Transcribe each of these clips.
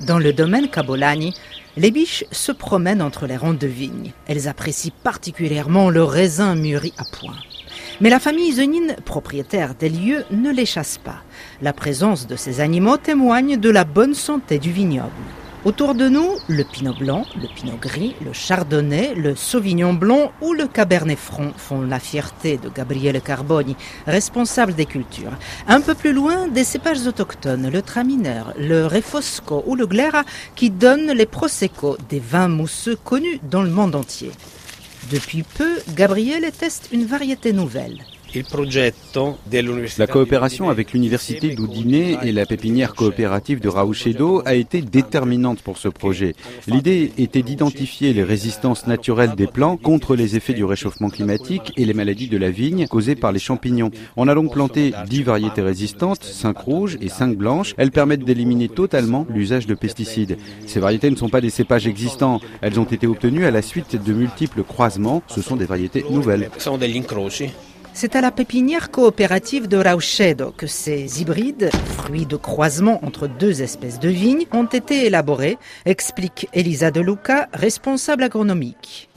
Dans le domaine Cabolani, les biches se promènent entre les rangs de vignes. Elles apprécient particulièrement le raisin mûri à point. Mais la famille Zenine, propriétaire des lieux, ne les chasse pas. La présence de ces animaux témoigne de la bonne santé du vignoble. Autour de nous, le pinot blanc, le pinot gris, le chardonnay, le sauvignon blanc ou le cabernet franc font la fierté de Gabriele Carboni, responsable des cultures. Un peu plus loin, des cépages autochtones, le tramineur, le refosco ou le glera qui donnent les prosecco, des vins mousseux connus dans le monde entier. Depuis peu, Gabriele teste une variété nouvelle. La coopération avec l'université d'Udine et la pépinière coopérative de Rauchedo a été déterminante pour ce projet. L'idée était d'identifier les résistances naturelles des plants contre les effets du réchauffement climatique et les maladies de la vigne causées par les champignons. On a donc planté 10 variétés résistantes, 5 rouges et 5 blanches. Elles permettent d'éliminer totalement l'usage de pesticides. Ces variétés ne sont pas des cépages existants. Elles ont été obtenues à la suite de multiples croisements. Ce sont des variétés nouvelles. C'est à la pépinière coopérative de Rauchedo que ces hybrides, fruits de croisement entre deux espèces de vignes, ont été élaborés, explique Elisa De Luca, responsable agronomique.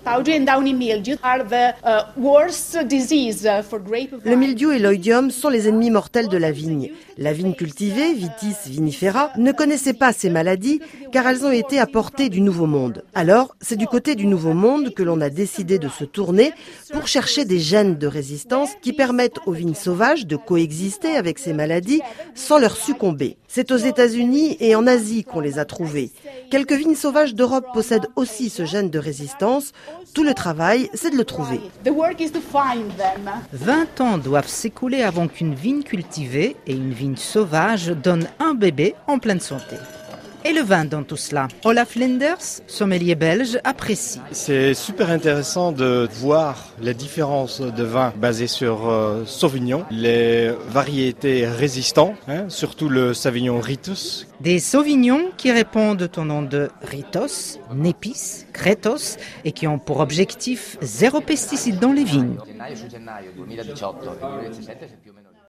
Le mildiou et l'oïdium sont les ennemis mortels de la vigne. La vigne cultivée, Vitis vinifera, ne connaissait pas ces maladies car elles ont été apportées du Nouveau Monde. Alors, c'est du côté du Nouveau Monde que l'on a décidé de se tourner pour chercher des gènes de résistance qui permettent aux vignes sauvages de coexister avec ces maladies sans leur succomber. C'est aux États-Unis et en Asie qu'on les a trouvés. Quelques vignes sauvages d'Europe possèdent aussi ce gène de résistance. Tout le travail, c'est de le trouver. 20 ans doivent s'écouler avant qu'une vigne cultivée et une vigne sauvage donnent un bébé en pleine santé. Et le vin dans tout cela Olaf Linders, sommelier belge, apprécie. C'est super intéressant de voir les différences de vins basés sur euh, Sauvignon, les variétés résistantes, hein, surtout le Sauvignon Ritus. Des Sauvignons qui répondent au nom de Ritos, Népis, Crétos et qui ont pour objectif zéro pesticide dans les vignes.